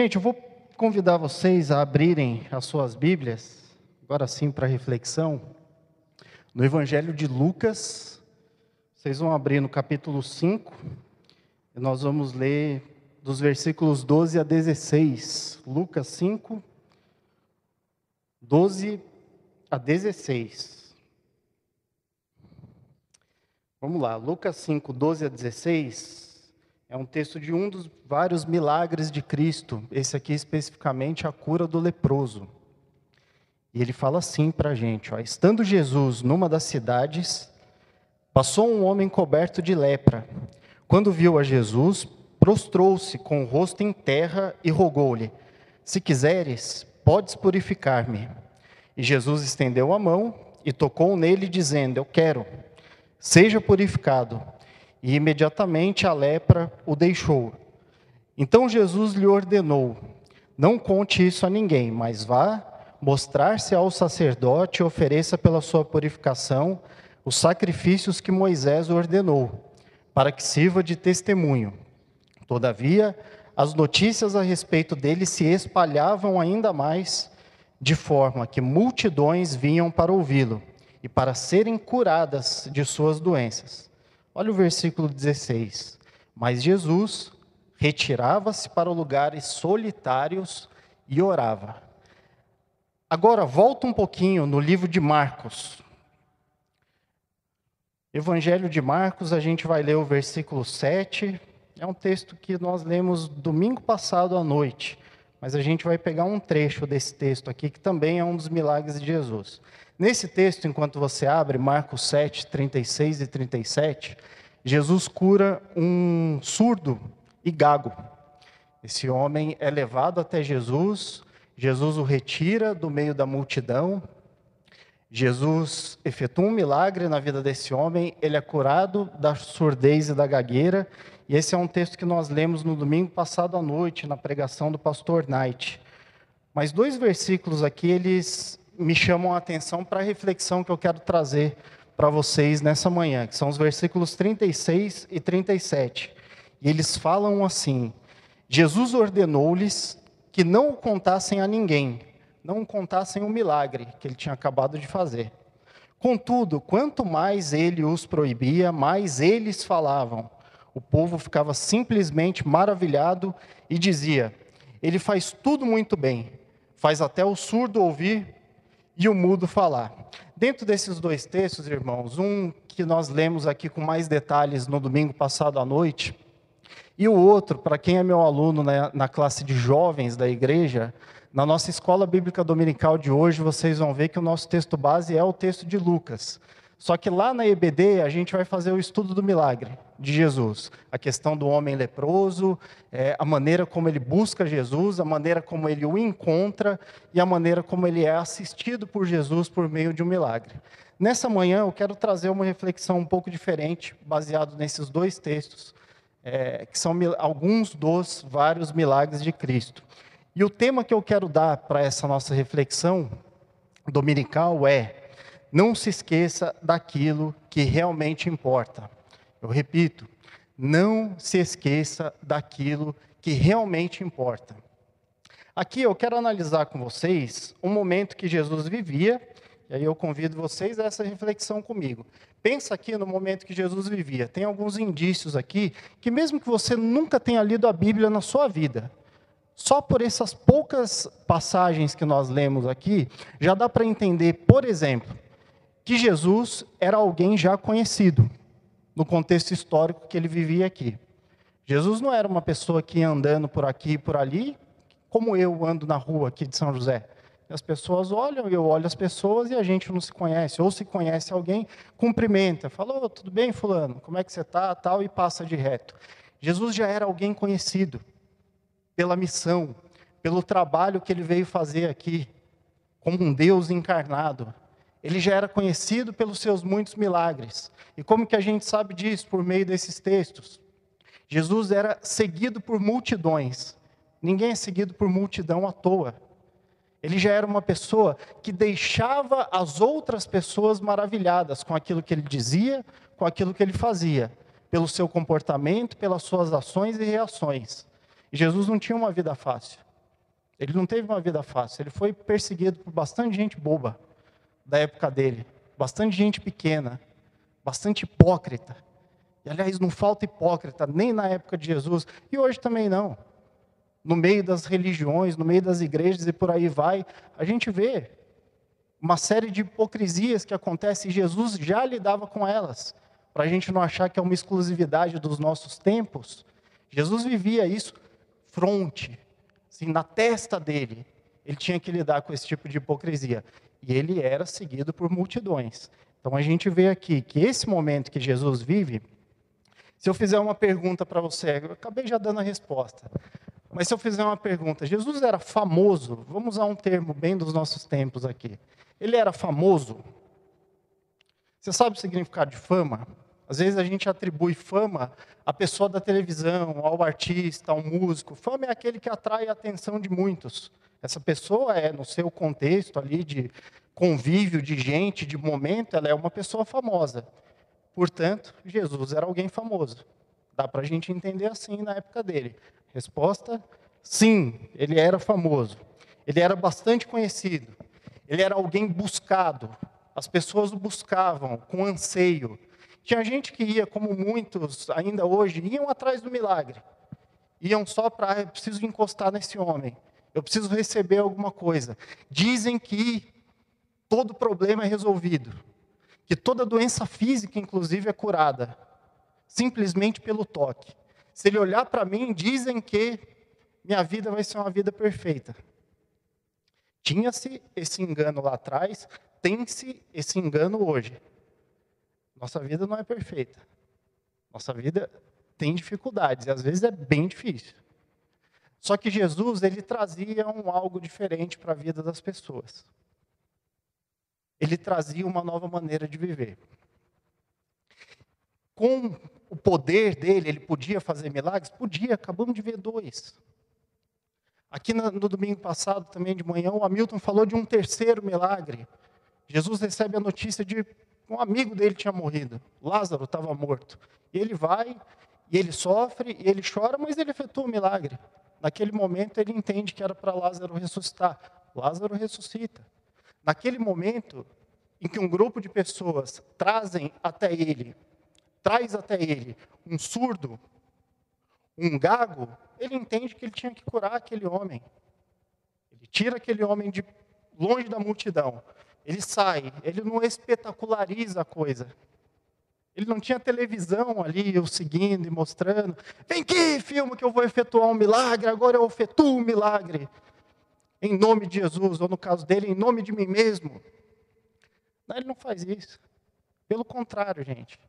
Gente, eu vou convidar vocês a abrirem as suas Bíblias, agora sim para reflexão, no Evangelho de Lucas. Vocês vão abrir no capítulo 5, e nós vamos ler dos versículos 12 a 16. Lucas 5, 12 a 16. Vamos lá, Lucas 5, 12 a 16 é um texto de um dos vários milagres de Cristo, esse aqui especificamente a cura do leproso. E ele fala assim para a gente: ó, estando Jesus numa das cidades, passou um homem coberto de lepra. Quando viu a Jesus, prostrou-se com o rosto em terra e rogou-lhe: Se quiseres, podes purificar-me. E Jesus estendeu a mão e tocou nele, dizendo: Eu quero, seja purificado e imediatamente a lepra o deixou. Então Jesus lhe ordenou: Não conte isso a ninguém, mas vá mostrar-se ao sacerdote e ofereça pela sua purificação os sacrifícios que Moisés ordenou, para que sirva de testemunho. Todavia, as notícias a respeito dele se espalhavam ainda mais, de forma que multidões vinham para ouvi-lo e para serem curadas de suas doenças. Olha o versículo 16. Mas Jesus retirava-se para lugares solitários e orava. Agora, volta um pouquinho no livro de Marcos. Evangelho de Marcos, a gente vai ler o versículo 7. É um texto que nós lemos domingo passado à noite, mas a gente vai pegar um trecho desse texto aqui, que também é um dos milagres de Jesus. Nesse texto, enquanto você abre, Marcos 7, 36 e 37, Jesus cura um surdo e gago. Esse homem é levado até Jesus, Jesus o retira do meio da multidão, Jesus efetua um milagre na vida desse homem, ele é curado da surdez e da gagueira, e esse é um texto que nós lemos no domingo passado à noite, na pregação do pastor Knight. Mas dois versículos aqui, eles me chamam a atenção para a reflexão que eu quero trazer para vocês nessa manhã, que são os versículos 36 e 37. E eles falam assim: Jesus ordenou-lhes que não o contassem a ninguém, não contassem o milagre que ele tinha acabado de fazer. Contudo, quanto mais ele os proibia, mais eles falavam. O povo ficava simplesmente maravilhado e dizia: Ele faz tudo muito bem, faz até o surdo ouvir e o mudo falar. Dentro desses dois textos, irmãos, um que nós lemos aqui com mais detalhes no domingo passado à noite, e o outro, para quem é meu aluno na, na classe de jovens da igreja, na nossa escola bíblica dominical de hoje, vocês vão ver que o nosso texto base é o texto de Lucas. Só que lá na EBD a gente vai fazer o estudo do milagre de Jesus, a questão do homem leproso, é, a maneira como ele busca Jesus, a maneira como ele o encontra e a maneira como ele é assistido por Jesus por meio de um milagre. Nessa manhã eu quero trazer uma reflexão um pouco diferente, baseado nesses dois textos, é, que são alguns dos vários milagres de Cristo. E o tema que eu quero dar para essa nossa reflexão dominical é não se esqueça daquilo que realmente importa. Eu repito, não se esqueça daquilo que realmente importa. Aqui eu quero analisar com vocês um momento que Jesus vivia, e aí eu convido vocês a essa reflexão comigo. Pensa aqui no momento que Jesus vivia. Tem alguns indícios aqui que mesmo que você nunca tenha lido a Bíblia na sua vida, só por essas poucas passagens que nós lemos aqui, já dá para entender, por exemplo, que Jesus era alguém já conhecido no contexto histórico que ele vivia aqui. Jesus não era uma pessoa que ia andando por aqui e por ali, como eu ando na rua aqui de São José. As pessoas olham, eu olho as pessoas e a gente não se conhece. Ou se conhece alguém, cumprimenta, fala, oh, tudo bem, fulano, como é que você está, tal, e passa de reto. Jesus já era alguém conhecido pela missão, pelo trabalho que ele veio fazer aqui, como um Deus encarnado. Ele já era conhecido pelos seus muitos milagres. E como que a gente sabe disso? Por meio desses textos. Jesus era seguido por multidões. Ninguém é seguido por multidão à toa. Ele já era uma pessoa que deixava as outras pessoas maravilhadas com aquilo que ele dizia, com aquilo que ele fazia, pelo seu comportamento, pelas suas ações e reações. E Jesus não tinha uma vida fácil. Ele não teve uma vida fácil. Ele foi perseguido por bastante gente boba da época dele, bastante gente pequena, bastante hipócrita. E, aliás, não falta hipócrita nem na época de Jesus e hoje também não. No meio das religiões, no meio das igrejas e por aí vai, a gente vê uma série de hipocrisias que acontecem e Jesus já lidava com elas. Para a gente não achar que é uma exclusividade dos nossos tempos, Jesus vivia isso fronte, assim, na testa dele. Ele tinha que lidar com esse tipo de hipocrisia. E ele era seguido por multidões. Então a gente vê aqui que esse momento que Jesus vive, se eu fizer uma pergunta para você, eu acabei já dando a resposta. Mas se eu fizer uma pergunta, Jesus era famoso, vamos usar um termo bem dos nossos tempos aqui. Ele era famoso? Você sabe o significado de fama? Às vezes a gente atribui fama à pessoa da televisão, ao artista, ao músico. Fama é aquele que atrai a atenção de muitos. Essa pessoa é, no seu contexto ali de convívio de gente, de momento, ela é uma pessoa famosa. Portanto, Jesus era alguém famoso. Dá para a gente entender assim na época dele. Resposta: sim, ele era famoso. Ele era bastante conhecido. Ele era alguém buscado. As pessoas o buscavam com anseio. Tinha gente que ia, como muitos ainda hoje, iam atrás do milagre. Iam só para, ah, preciso encostar nesse homem. Eu preciso receber alguma coisa. Dizem que todo problema é resolvido. Que toda doença física, inclusive, é curada. Simplesmente pelo toque. Se ele olhar para mim, dizem que minha vida vai ser uma vida perfeita. Tinha-se esse engano lá atrás, tem-se esse engano hoje. Nossa vida não é perfeita. Nossa vida tem dificuldades e às vezes é bem difícil. Só que Jesus, ele trazia um algo diferente para a vida das pessoas. Ele trazia uma nova maneira de viver. Com o poder dele, ele podia fazer milagres? Podia, acabamos de ver dois. Aqui no, domingo passado, também de manhã, o Hamilton falou de um terceiro milagre. Jesus recebe a notícia de um amigo dele tinha morrido, Lázaro estava morto. E ele vai, e ele sofre, e ele chora, mas ele efetua o milagre. Naquele momento ele entende que era para Lázaro ressuscitar. Lázaro ressuscita. Naquele momento em que um grupo de pessoas trazem até ele, traz até ele um surdo, um gago, ele entende que ele tinha que curar aquele homem. Ele tira aquele homem de longe da multidão ele sai, ele não espetaculariza a coisa. Ele não tinha televisão ali, o seguindo e mostrando. Vem aqui, filma que eu vou efetuar um milagre, agora eu efetuo um milagre. Em nome de Jesus, ou no caso dele, em nome de mim mesmo. Não, ele não faz isso. Pelo contrário, gente.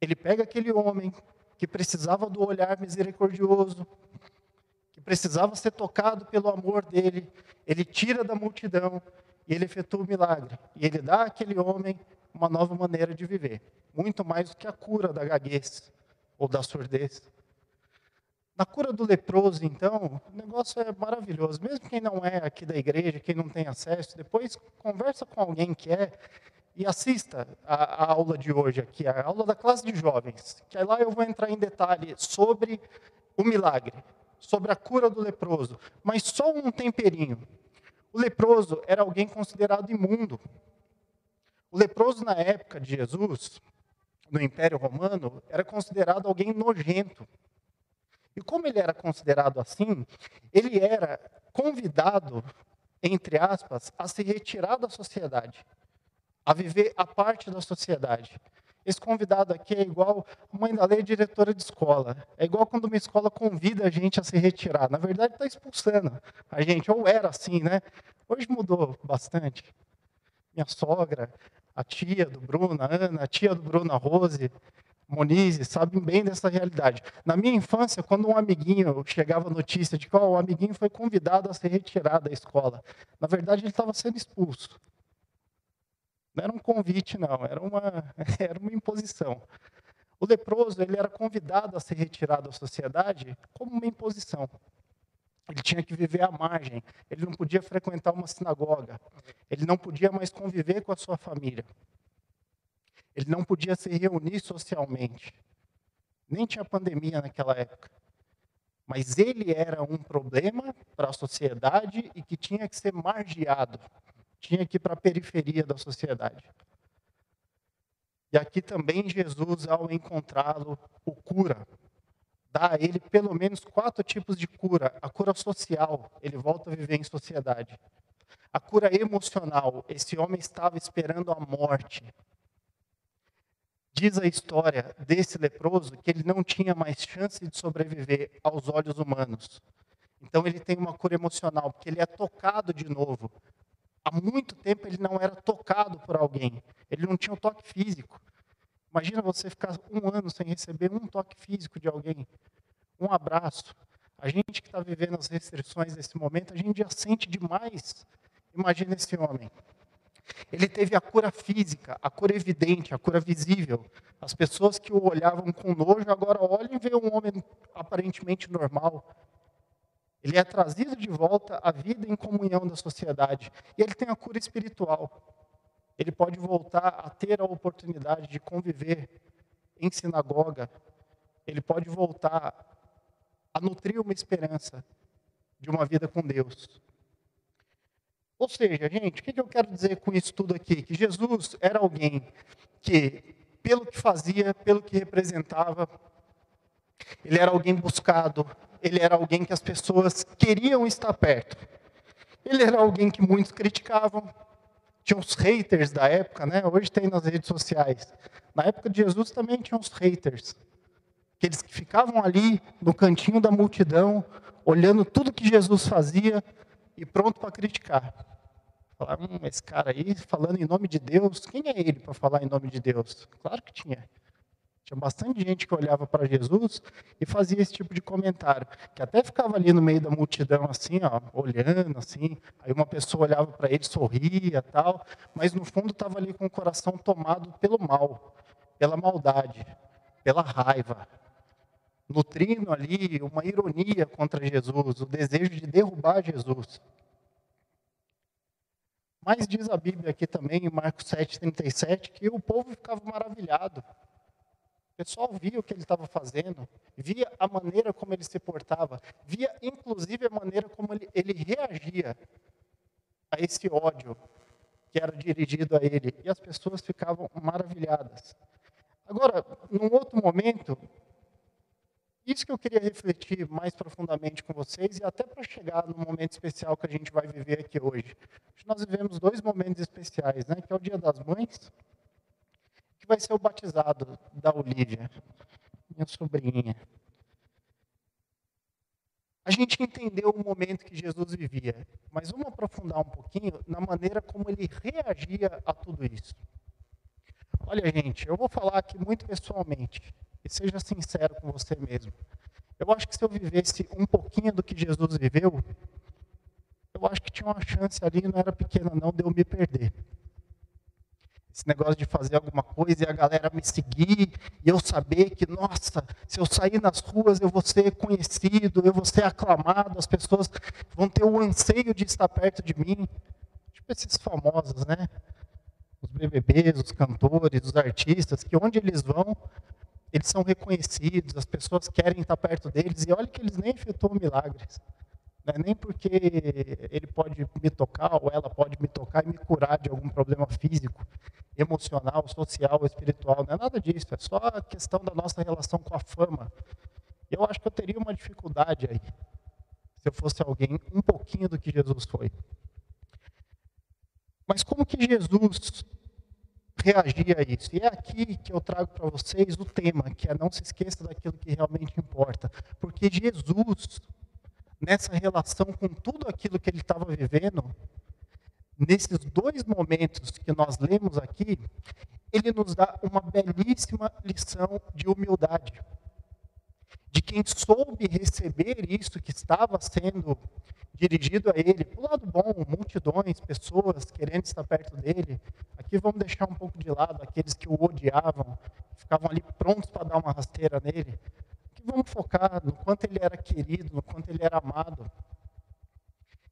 Ele pega aquele homem que precisava do olhar misericordioso, que precisava ser tocado pelo amor dele, ele tira da multidão e ele efetua o milagre. E ele dá àquele homem uma nova maneira de viver. Muito mais do que a cura da gaguez ou da surdez. Na cura do leproso, então, o negócio é maravilhoso. Mesmo quem não é aqui da igreja, quem não tem acesso, depois conversa com alguém que é e assista a, a aula de hoje aqui, a aula da classe de jovens. Que lá eu vou entrar em detalhe sobre o milagre, sobre a cura do leproso. Mas só um temperinho. O leproso era alguém considerado imundo. O leproso, na época de Jesus, no Império Romano, era considerado alguém nojento. E como ele era considerado assim, ele era convidado, entre aspas, a se retirar da sociedade, a viver a parte da sociedade. Esse convidado aqui é igual a mãe da lei diretora de escola. É igual quando uma escola convida a gente a se retirar. Na verdade, está expulsando a gente. Ou era assim, né? Hoje mudou bastante. Minha sogra, a tia do Bruno, a Ana, a tia do Bruno, a Rose, Monize, sabem bem dessa realidade. Na minha infância, quando um amiguinho chegava a notícia de que oh, o amiguinho foi convidado a se retirar da escola, na verdade ele estava sendo expulso. Não era um convite, não, era uma, era uma imposição. O leproso ele era convidado a se retirar da sociedade como uma imposição. Ele tinha que viver à margem, ele não podia frequentar uma sinagoga, ele não podia mais conviver com a sua família, ele não podia se reunir socialmente. Nem tinha pandemia naquela época. Mas ele era um problema para a sociedade e que tinha que ser margiado, tinha que ir para a periferia da sociedade. E aqui também Jesus, ao encontrá-lo, o cura. Dá a ele pelo menos quatro tipos de cura. A cura social, ele volta a viver em sociedade. A cura emocional, esse homem estava esperando a morte. Diz a história desse leproso que ele não tinha mais chance de sobreviver aos olhos humanos. Então ele tem uma cura emocional, porque ele é tocado de novo há muito tempo ele não era tocado por alguém. Ele não tinha um toque físico. Imagina você ficar um ano sem receber um toque físico de alguém, um abraço. A gente que está vivendo as restrições nesse momento, a gente já sente demais. Imagina esse homem. Ele teve a cura física, a cura evidente, a cura visível. As pessoas que o olhavam com nojo agora olham e veem um homem aparentemente normal, ele é trazido de volta à vida em comunhão da sociedade. E ele tem a cura espiritual. Ele pode voltar a ter a oportunidade de conviver em sinagoga. Ele pode voltar a nutrir uma esperança de uma vida com Deus. Ou seja, gente, o que eu quero dizer com isso tudo aqui? Que Jesus era alguém que, pelo que fazia, pelo que representava, ele era alguém buscado, ele era alguém que as pessoas queriam estar perto. Ele era alguém que muitos criticavam. Tinha os haters da época, né? Hoje tem nas redes sociais. Na época de Jesus também tinha os haters. Aqueles que ficavam ali no cantinho da multidão, olhando tudo que Jesus fazia e pronto para criticar. Falar, hum, esse cara aí falando em nome de Deus, quem é ele para falar em nome de Deus? Claro que tinha. Tinha bastante gente que olhava para Jesus e fazia esse tipo de comentário, que até ficava ali no meio da multidão assim, ó, olhando assim, aí uma pessoa olhava para ele, sorria, tal, mas no fundo estava ali com o coração tomado pelo mal, pela maldade, pela raiva, nutrindo ali uma ironia contra Jesus, o desejo de derrubar Jesus. Mas diz a Bíblia aqui também, em Marcos 7,37, que o povo ficava maravilhado. Pessoal via o que ele estava fazendo, via a maneira como ele se portava, via inclusive a maneira como ele, ele reagia a esse ódio que era dirigido a ele. E as pessoas ficavam maravilhadas. Agora, num outro momento, isso que eu queria refletir mais profundamente com vocês e até para chegar no momento especial que a gente vai viver aqui hoje. Nós vivemos dois momentos especiais, né? Que é o Dia das Mães que vai ser o batizado da Olívia, minha sobrinha. A gente entendeu o momento que Jesus vivia, mas vamos aprofundar um pouquinho na maneira como ele reagia a tudo isso. Olha, gente, eu vou falar aqui muito pessoalmente, e seja sincero com você mesmo. Eu acho que se eu vivesse um pouquinho do que Jesus viveu, eu acho que tinha uma chance ali, não era pequena não, de eu me perder. Esse negócio de fazer alguma coisa e a galera me seguir e eu saber que, nossa, se eu sair nas ruas eu vou ser conhecido, eu vou ser aclamado, as pessoas vão ter o anseio de estar perto de mim. Tipo esses famosos, né? Os BBBs, os cantores, os artistas, que onde eles vão, eles são reconhecidos, as pessoas querem estar perto deles e olha que eles nem efetuam milagres. Não é nem porque ele pode me tocar ou ela pode me tocar e me curar de algum problema físico, emocional, social, espiritual. Não é nada disso. É só a questão da nossa relação com a fama. Eu acho que eu teria uma dificuldade aí, se eu fosse alguém um pouquinho do que Jesus foi. Mas como que Jesus reagia a isso? E é aqui que eu trago para vocês o tema, que é não se esqueça daquilo que realmente importa. Porque Jesus nessa relação com tudo aquilo que ele estava vivendo, nesses dois momentos que nós lemos aqui, ele nos dá uma belíssima lição de humildade. De quem soube receber isso que estava sendo dirigido a ele, para o lado bom, multidões, pessoas querendo estar perto dele. Aqui vamos deixar um pouco de lado aqueles que o odiavam, ficavam ali prontos para dar uma rasteira nele vamos focar no quanto ele era querido, no quanto ele era amado.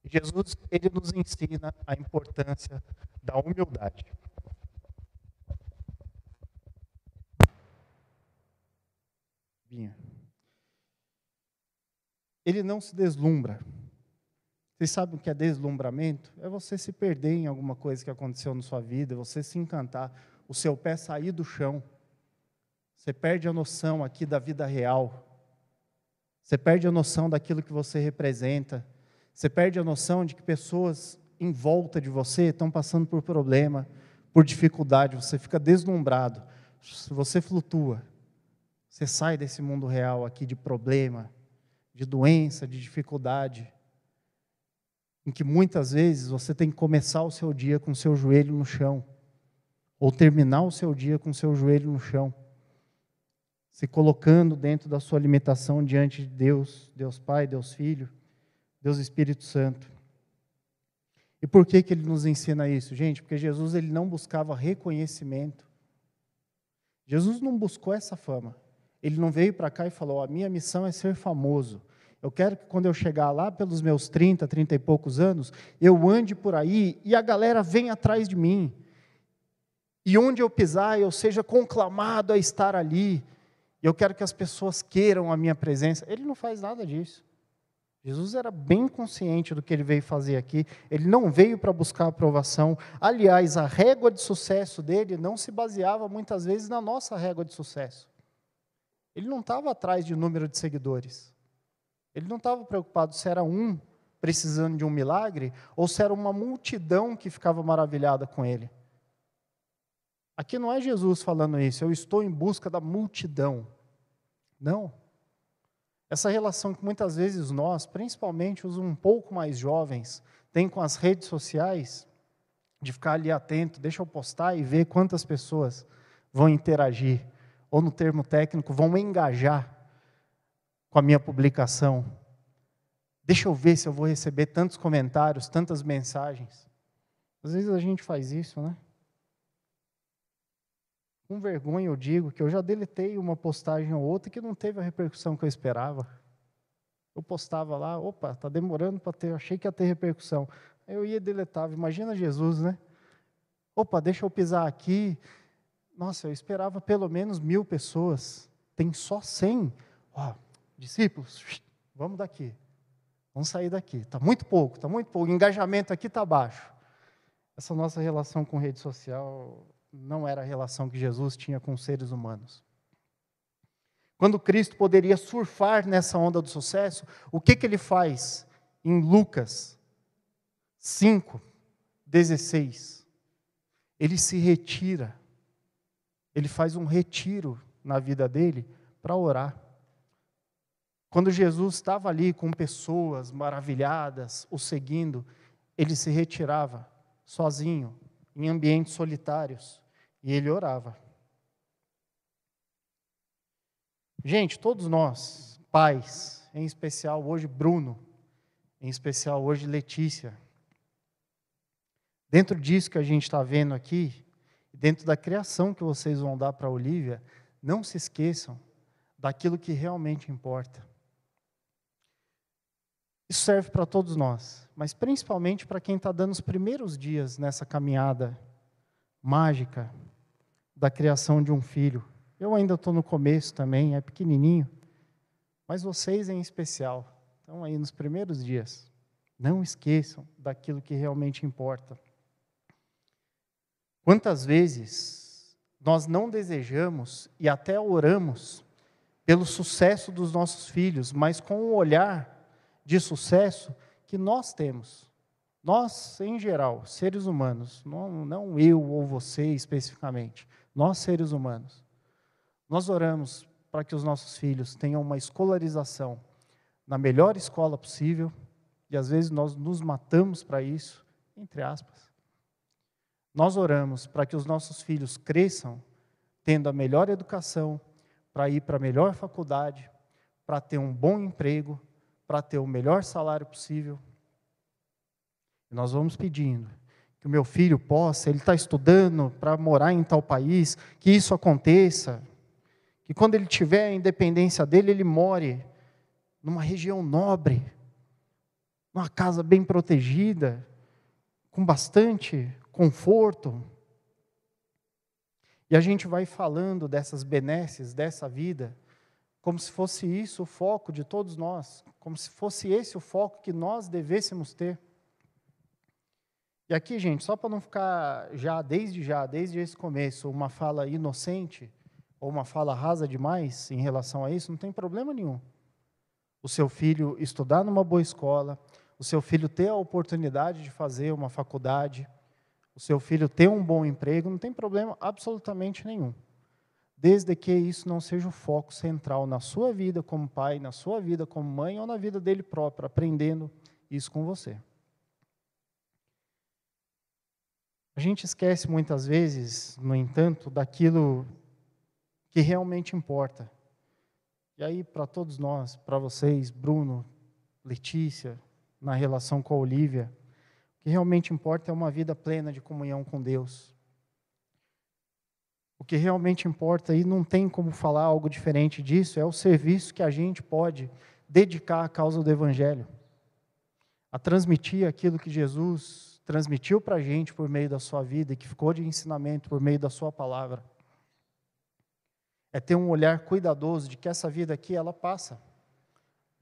Jesus, ele nos ensina a importância da humildade. Ele não se deslumbra. Vocês sabem o que é deslumbramento? É você se perder em alguma coisa que aconteceu na sua vida, você se encantar, o seu pé sair do chão. Você perde a noção aqui da vida real. Você perde a noção daquilo que você representa. Você perde a noção de que pessoas em volta de você estão passando por problema, por dificuldade. Você fica deslumbrado. Você flutua. Você sai desse mundo real aqui de problema, de doença, de dificuldade, em que muitas vezes você tem que começar o seu dia com o seu joelho no chão, ou terminar o seu dia com o seu joelho no chão, se colocando dentro da sua limitação diante de Deus, Deus Pai, Deus Filho, Deus Espírito Santo. E por que, que ele nos ensina isso, gente? Porque Jesus ele não buscava reconhecimento. Jesus não buscou essa fama. Ele não veio para cá e falou: a minha missão é ser famoso. Eu quero que quando eu chegar lá pelos meus 30, 30 e poucos anos, eu ande por aí e a galera venha atrás de mim. E onde eu pisar, eu seja conclamado a estar ali. Eu quero que as pessoas queiram a minha presença. Ele não faz nada disso. Jesus era bem consciente do que ele veio fazer aqui. Ele não veio para buscar aprovação. Aliás, a régua de sucesso dele não se baseava muitas vezes na nossa régua de sucesso. Ele não estava atrás de número de seguidores. Ele não estava preocupado se era um precisando de um milagre ou se era uma multidão que ficava maravilhada com ele. Aqui não é Jesus falando isso, eu estou em busca da multidão. Não. Essa relação que muitas vezes nós, principalmente os um pouco mais jovens, têm com as redes sociais, de ficar ali atento, deixa eu postar e ver quantas pessoas vão interagir, ou no termo técnico, vão engajar com a minha publicação. Deixa eu ver se eu vou receber tantos comentários, tantas mensagens. Às vezes a gente faz isso, né? Com vergonha eu digo que eu já deletei uma postagem ou outra que não teve a repercussão que eu esperava. Eu postava lá, opa, tá demorando para ter, achei que ia ter repercussão. Eu ia deletava. Imagina Jesus, né? Opa, deixa eu pisar aqui. Nossa, eu esperava pelo menos mil pessoas. Tem só cem. Ó, discípulos, vamos daqui. Vamos sair daqui. Está muito pouco, está muito pouco. O engajamento aqui está baixo. Essa nossa relação com rede social não era a relação que Jesus tinha com os seres humanos. Quando Cristo poderia surfar nessa onda do sucesso, o que, que ele faz em Lucas 5, 16? Ele se retira, ele faz um retiro na vida dele para orar. Quando Jesus estava ali com pessoas maravilhadas, o seguindo, ele se retirava sozinho, em ambientes solitários, e ele orava. Gente, todos nós, pais, em especial hoje Bruno, em especial hoje Letícia, dentro disso que a gente está vendo aqui, dentro da criação que vocês vão dar para a Olivia, não se esqueçam daquilo que realmente importa. Isso serve para todos nós, mas principalmente para quem está dando os primeiros dias nessa caminhada mágica da criação de um filho. Eu ainda estou no começo também, é pequenininho, mas vocês em especial estão aí nos primeiros dias. Não esqueçam daquilo que realmente importa. Quantas vezes nós não desejamos e até oramos pelo sucesso dos nossos filhos, mas com o olhar de sucesso que nós temos. Nós, em geral, seres humanos, não, não eu ou você especificamente, nós, seres humanos, nós oramos para que os nossos filhos tenham uma escolarização na melhor escola possível, e às vezes nós nos matamos para isso, entre aspas. Nós oramos para que os nossos filhos cresçam tendo a melhor educação, para ir para a melhor faculdade, para ter um bom emprego, para ter o melhor salário possível. Nós vamos pedindo que o meu filho possa, ele está estudando para morar em tal país, que isso aconteça, que quando ele tiver a independência dele, ele more numa região nobre, numa casa bem protegida, com bastante conforto. E a gente vai falando dessas benesses dessa vida como se fosse isso o foco de todos nós, como se fosse esse o foco que nós devêssemos ter. E aqui, gente, só para não ficar já, desde já, desde esse começo, uma fala inocente ou uma fala rasa demais em relação a isso, não tem problema nenhum. O seu filho estudar numa boa escola, o seu filho ter a oportunidade de fazer uma faculdade, o seu filho ter um bom emprego, não tem problema absolutamente nenhum desde que isso não seja o foco central na sua vida como pai, na sua vida como mãe ou na vida dele próprio, aprendendo isso com você. A gente esquece muitas vezes, no entanto, daquilo que realmente importa. E aí, para todos nós, para vocês, Bruno, Letícia, na relação com a Olivia, o que realmente importa é uma vida plena de comunhão com Deus. O que realmente importa e não tem como falar algo diferente disso é o serviço que a gente pode dedicar à causa do Evangelho, a transmitir aquilo que Jesus transmitiu para a gente por meio da sua vida e que ficou de ensinamento por meio da sua palavra. É ter um olhar cuidadoso de que essa vida aqui ela passa.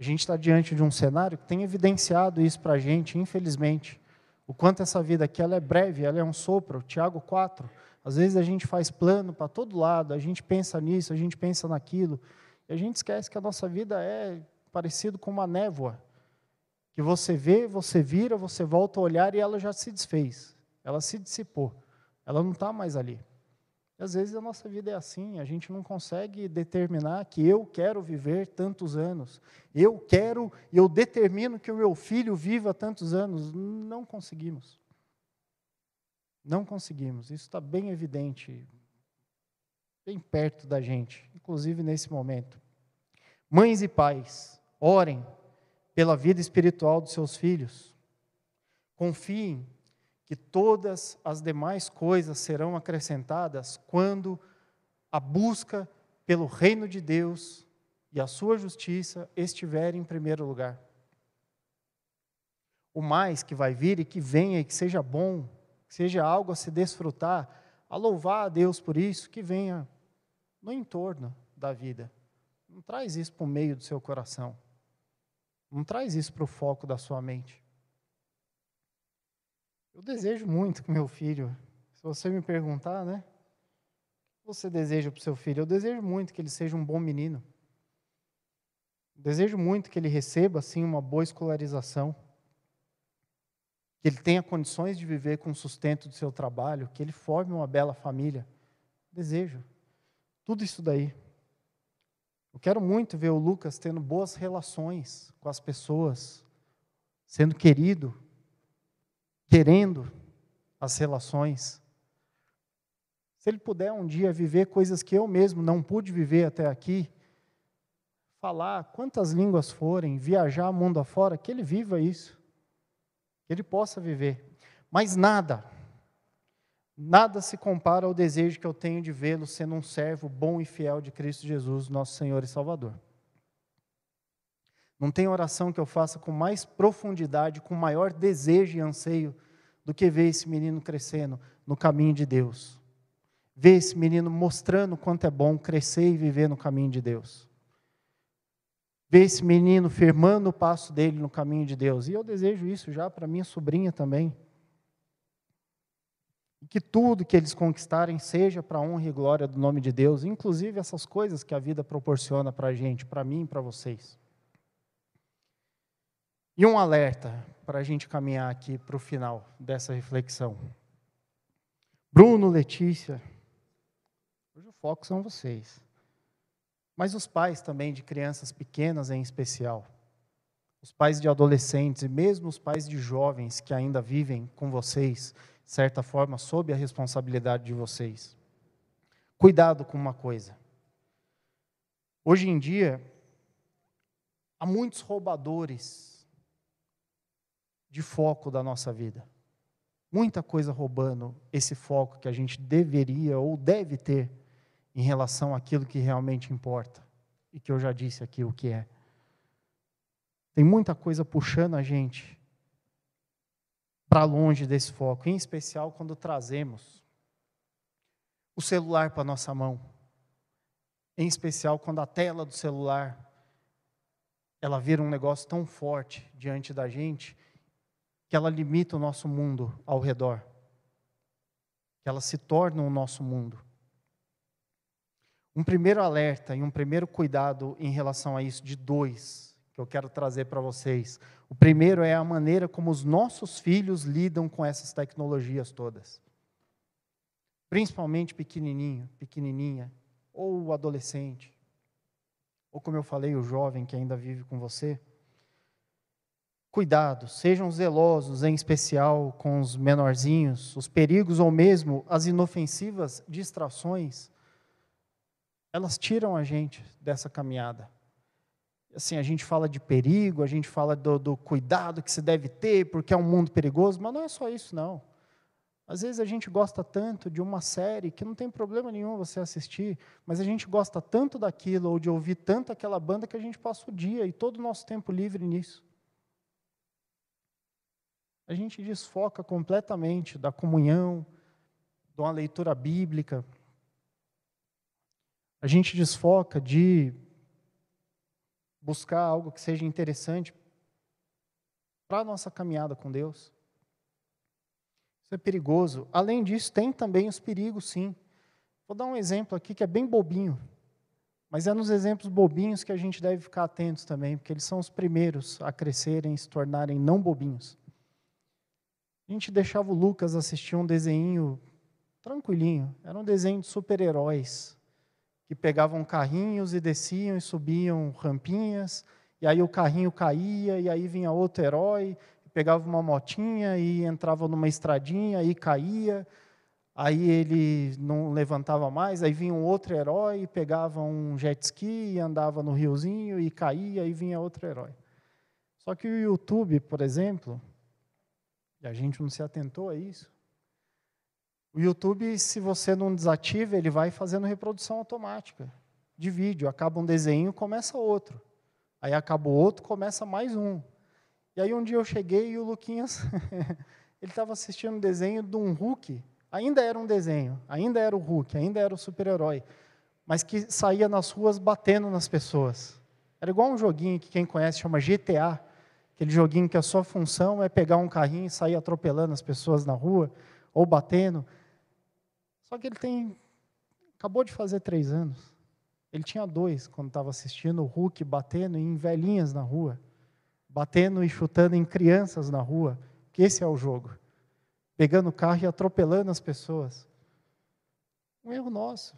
A gente está diante de um cenário que tem evidenciado isso para a gente, infelizmente. O quanto essa vida aqui ela é breve, ela é um sopro. Tiago 4 às vezes a gente faz plano para todo lado, a gente pensa nisso, a gente pensa naquilo, e a gente esquece que a nossa vida é parecido com uma névoa, que você vê, você vira, você volta a olhar e ela já se desfez, ela se dissipou, ela não está mais ali. E às vezes a nossa vida é assim, a gente não consegue determinar que eu quero viver tantos anos, eu quero e eu determino que o meu filho viva tantos anos. Não conseguimos. Não conseguimos. Isso está bem evidente, bem perto da gente, inclusive nesse momento. Mães e pais, orem pela vida espiritual dos seus filhos. Confiem que todas as demais coisas serão acrescentadas quando a busca pelo reino de Deus e a sua justiça estiver em primeiro lugar. O mais que vai vir e que venha e que seja bom que seja algo a se desfrutar, a louvar a Deus por isso, que venha no entorno da vida. Não traz isso para o meio do seu coração. Não traz isso para o foco da sua mente. Eu desejo muito que meu filho, se você me perguntar, né? O que você deseja para o seu filho? Eu desejo muito que ele seja um bom menino. desejo muito que ele receba, assim, uma boa escolarização que ele tenha condições de viver com o sustento do seu trabalho, que ele forme uma bela família. Desejo. Tudo isso daí. Eu quero muito ver o Lucas tendo boas relações com as pessoas, sendo querido, querendo as relações. Se ele puder um dia viver coisas que eu mesmo não pude viver até aqui, falar quantas línguas forem, viajar mundo afora, que ele viva isso que ele possa viver. Mas nada, nada se compara ao desejo que eu tenho de vê-lo sendo um servo bom e fiel de Cristo Jesus, nosso Senhor e Salvador. Não tem oração que eu faça com mais profundidade, com maior desejo e anseio do que ver esse menino crescendo no caminho de Deus. Ver esse menino mostrando quanto é bom crescer e viver no caminho de Deus ver esse menino firmando o passo dele no caminho de Deus. E eu desejo isso já para minha sobrinha também. Que tudo que eles conquistarem seja para a honra e glória do nome de Deus, inclusive essas coisas que a vida proporciona para a gente, para mim e para vocês. E um alerta para a gente caminhar aqui para o final dessa reflexão. Bruno, Letícia, hoje o foco são vocês mas os pais também de crianças pequenas em especial, os pais de adolescentes e mesmo os pais de jovens que ainda vivem com vocês, de certa forma, sob a responsabilidade de vocês. Cuidado com uma coisa. Hoje em dia, há muitos roubadores de foco da nossa vida. Muita coisa roubando esse foco que a gente deveria ou deve ter em relação àquilo que realmente importa e que eu já disse aqui o que é. Tem muita coisa puxando a gente para longe desse foco, em especial quando trazemos o celular para nossa mão. Em especial quando a tela do celular ela vira um negócio tão forte diante da gente que ela limita o nosso mundo ao redor. Que ela se torna o nosso mundo. Um primeiro alerta e um primeiro cuidado em relação a isso, de dois, que eu quero trazer para vocês. O primeiro é a maneira como os nossos filhos lidam com essas tecnologias todas. Principalmente pequenininho, pequenininha, ou o adolescente, ou como eu falei, o jovem que ainda vive com você. Cuidado, sejam zelosos, em especial com os menorzinhos, os perigos ou mesmo as inofensivas distrações, elas tiram a gente dessa caminhada. Assim, a gente fala de perigo, a gente fala do, do cuidado que se deve ter, porque é um mundo perigoso, mas não é só isso, não. Às vezes a gente gosta tanto de uma série que não tem problema nenhum você assistir, mas a gente gosta tanto daquilo ou de ouvir tanto aquela banda que a gente passa o dia e todo o nosso tempo livre nisso. A gente desfoca completamente da comunhão, de uma leitura bíblica. A gente desfoca de buscar algo que seja interessante para a nossa caminhada com Deus. Isso é perigoso. Além disso, tem também os perigos, sim. Vou dar um exemplo aqui que é bem bobinho, mas é nos exemplos bobinhos que a gente deve ficar atentos também, porque eles são os primeiros a crescerem e se tornarem não bobinhos. A gente deixava o Lucas assistir um desenho tranquilinho, era um desenho de super-heróis, que pegavam carrinhos e desciam e subiam rampinhas, e aí o carrinho caía, e aí vinha outro herói, pegava uma motinha e entrava numa estradinha e caía, aí ele não levantava mais, aí vinha um outro herói, pegava um jet ski e andava no riozinho e caía, e vinha outro herói. Só que o YouTube, por exemplo, e a gente não se atentou a isso, o YouTube, se você não desativa, ele vai fazendo reprodução automática de vídeo. Acaba um desenho, começa outro. Aí acaba outro, começa mais um. E aí um dia eu cheguei e o Luquinhas, ele estava assistindo um desenho de um Hulk, ainda era um desenho, ainda era o Hulk, ainda era o super-herói, mas que saía nas ruas batendo nas pessoas. Era igual um joguinho que quem conhece chama GTA, aquele joguinho que a sua função é pegar um carrinho e sair atropelando as pessoas na rua, ou batendo. Só que ele tem, acabou de fazer três anos. Ele tinha dois quando estava assistindo o Hulk batendo em velhinhas na rua batendo e chutando em crianças na rua, que esse é o jogo. Pegando o carro e atropelando as pessoas. Um erro nosso.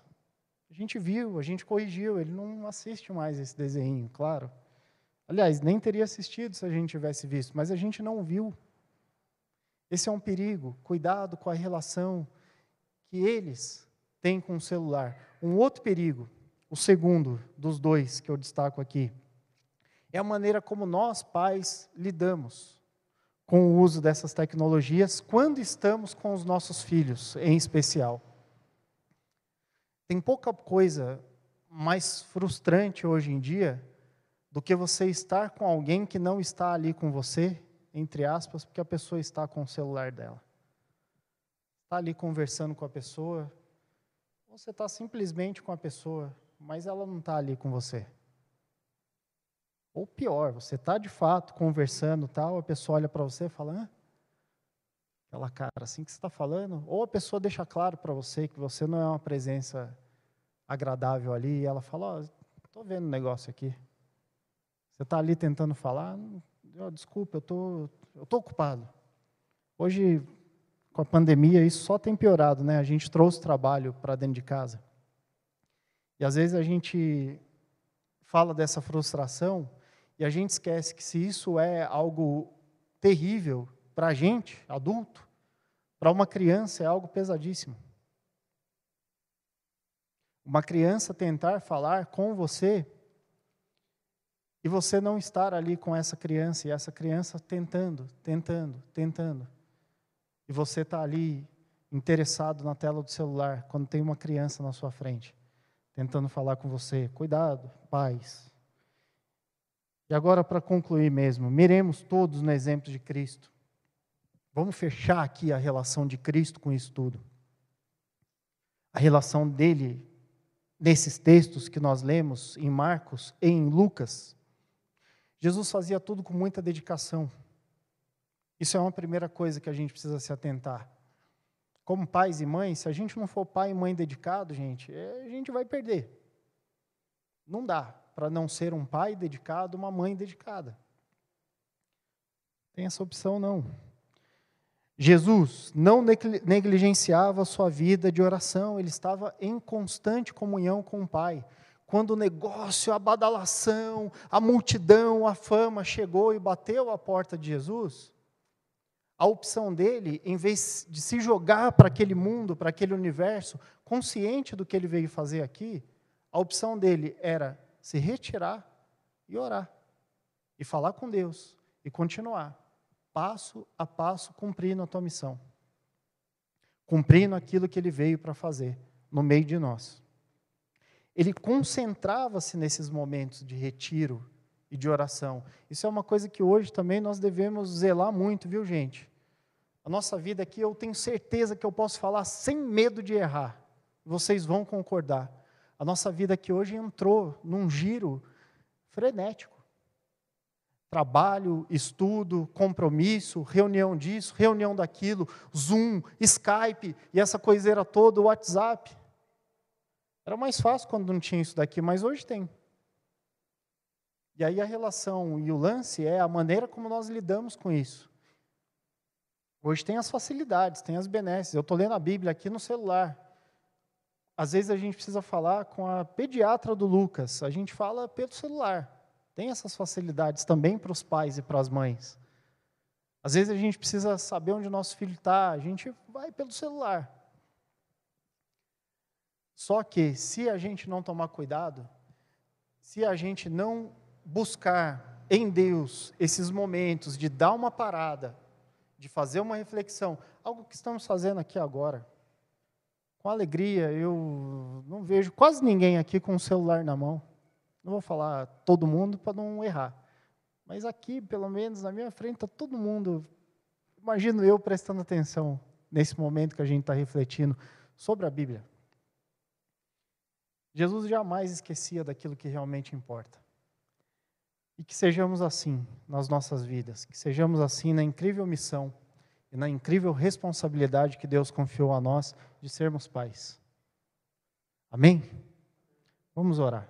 A gente viu, a gente corrigiu, ele não assiste mais esse desenho, claro. Aliás, nem teria assistido se a gente tivesse visto, mas a gente não viu. Esse é um perigo. Cuidado com a relação que eles têm com o celular. Um outro perigo, o segundo dos dois que eu destaco aqui, é a maneira como nós, pais, lidamos com o uso dessas tecnologias quando estamos com os nossos filhos, em especial. Tem pouca coisa mais frustrante hoje em dia do que você estar com alguém que não está ali com você, entre aspas, porque a pessoa está com o celular dela. Está ali conversando com a pessoa, você está simplesmente com a pessoa, mas ela não está ali com você. Ou pior, você está de fato conversando tal, a pessoa olha para você e fala, Hã? aquela cara assim que você está falando, ou a pessoa deixa claro para você que você não é uma presença agradável ali, e ela fala, estou oh, vendo um negócio aqui. Você está ali tentando falar, oh, desculpa, eu tô, estou tô ocupado. Hoje, com a pandemia, isso só tem piorado, né? A gente trouxe trabalho para dentro de casa. E às vezes a gente fala dessa frustração e a gente esquece que se isso é algo terrível para a gente, adulto, para uma criança é algo pesadíssimo. Uma criança tentar falar com você e você não estar ali com essa criança e essa criança tentando, tentando, tentando. E você está ali interessado na tela do celular quando tem uma criança na sua frente, tentando falar com você. Cuidado, pais. E agora, para concluir mesmo, miremos todos no exemplo de Cristo. Vamos fechar aqui a relação de Cristo com isso tudo. A relação dele nesses textos que nós lemos em Marcos e em Lucas, Jesus fazia tudo com muita dedicação. Isso é uma primeira coisa que a gente precisa se atentar. Como pais e mães, se a gente não for pai e mãe dedicado, gente, é, a gente vai perder. Não dá para não ser um pai dedicado, uma mãe dedicada. Tem essa opção não. Jesus não negligenciava a sua vida de oração, ele estava em constante comunhão com o Pai. Quando o negócio, a badalação, a multidão, a fama chegou e bateu à porta de Jesus, a opção dele, em vez de se jogar para aquele mundo, para aquele universo, consciente do que ele veio fazer aqui, a opção dele era se retirar e orar, e falar com Deus, e continuar passo a passo, cumprindo a tua missão. Cumprindo aquilo que ele veio para fazer no meio de nós. Ele concentrava-se nesses momentos de retiro e de oração. Isso é uma coisa que hoje também nós devemos zelar muito, viu, gente? A nossa vida aqui, eu tenho certeza que eu posso falar sem medo de errar. Vocês vão concordar. A nossa vida aqui hoje entrou num giro frenético trabalho, estudo, compromisso, reunião disso, reunião daquilo, Zoom, Skype e essa coiseira toda, WhatsApp. Era mais fácil quando não tinha isso daqui, mas hoje tem. E aí a relação e o lance é a maneira como nós lidamos com isso. Hoje tem as facilidades, tem as benesses. Eu estou lendo a Bíblia aqui no celular. Às vezes a gente precisa falar com a pediatra do Lucas, a gente fala pelo celular. Tem essas facilidades também para os pais e para as mães. Às vezes a gente precisa saber onde o nosso filho está, a gente vai pelo celular. Só que, se a gente não tomar cuidado, se a gente não buscar em Deus esses momentos de dar uma parada, de fazer uma reflexão, algo que estamos fazendo aqui agora, com alegria, eu não vejo quase ninguém aqui com o celular na mão. Não vou falar todo mundo para não errar. Mas aqui, pelo menos na minha frente, está todo mundo. Imagino eu prestando atenção nesse momento que a gente está refletindo sobre a Bíblia. Jesus jamais esquecia daquilo que realmente importa. E que sejamos assim nas nossas vidas, que sejamos assim na incrível missão e na incrível responsabilidade que Deus confiou a nós de sermos pais. Amém? Vamos orar.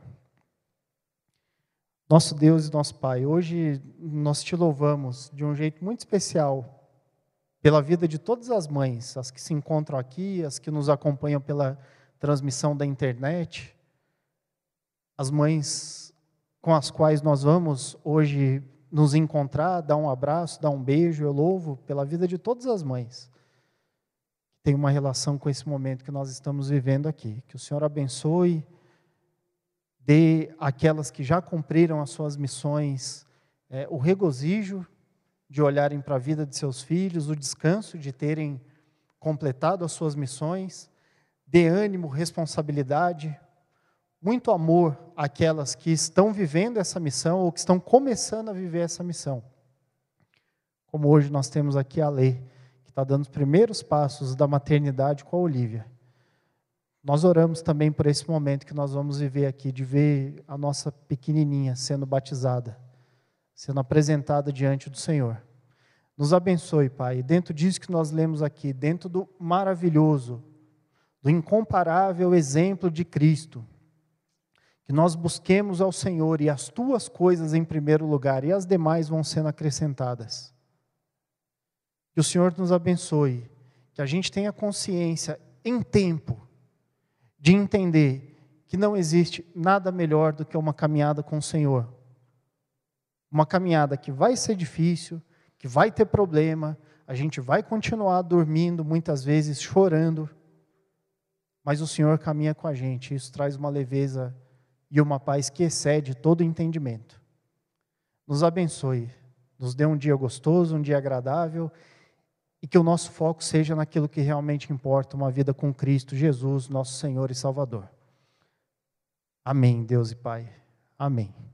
Nosso Deus e nosso Pai, hoje nós te louvamos de um jeito muito especial pela vida de todas as mães, as que se encontram aqui, as que nos acompanham pela transmissão da internet, as mães com as quais nós vamos hoje nos encontrar, dar um abraço, dar um beijo. Eu louvo pela vida de todas as mães têm uma relação com esse momento que nós estamos vivendo aqui. Que o Senhor abençoe dê àquelas que já cumpriram as suas missões é, o regozijo de olharem para a vida de seus filhos, o descanso de terem completado as suas missões, dê ânimo, responsabilidade, muito amor àquelas que estão vivendo essa missão ou que estão começando a viver essa missão. Como hoje nós temos aqui a lei, que está dando os primeiros passos da maternidade com a Olivia. Nós oramos também por esse momento que nós vamos viver aqui, de ver a nossa pequenininha sendo batizada, sendo apresentada diante do Senhor. Nos abençoe, Pai, dentro disso que nós lemos aqui, dentro do maravilhoso, do incomparável exemplo de Cristo, que nós busquemos ao Senhor e as tuas coisas em primeiro lugar, e as demais vão sendo acrescentadas. Que o Senhor nos abençoe, que a gente tenha consciência em tempo de entender que não existe nada melhor do que uma caminhada com o Senhor. Uma caminhada que vai ser difícil, que vai ter problema, a gente vai continuar dormindo, muitas vezes chorando, mas o Senhor caminha com a gente. Isso traz uma leveza e uma paz que excede todo entendimento. Nos abençoe, nos dê um dia gostoso, um dia agradável e que o nosso foco seja naquilo que realmente importa, uma vida com Cristo Jesus, nosso Senhor e Salvador. Amém, Deus e Pai. Amém.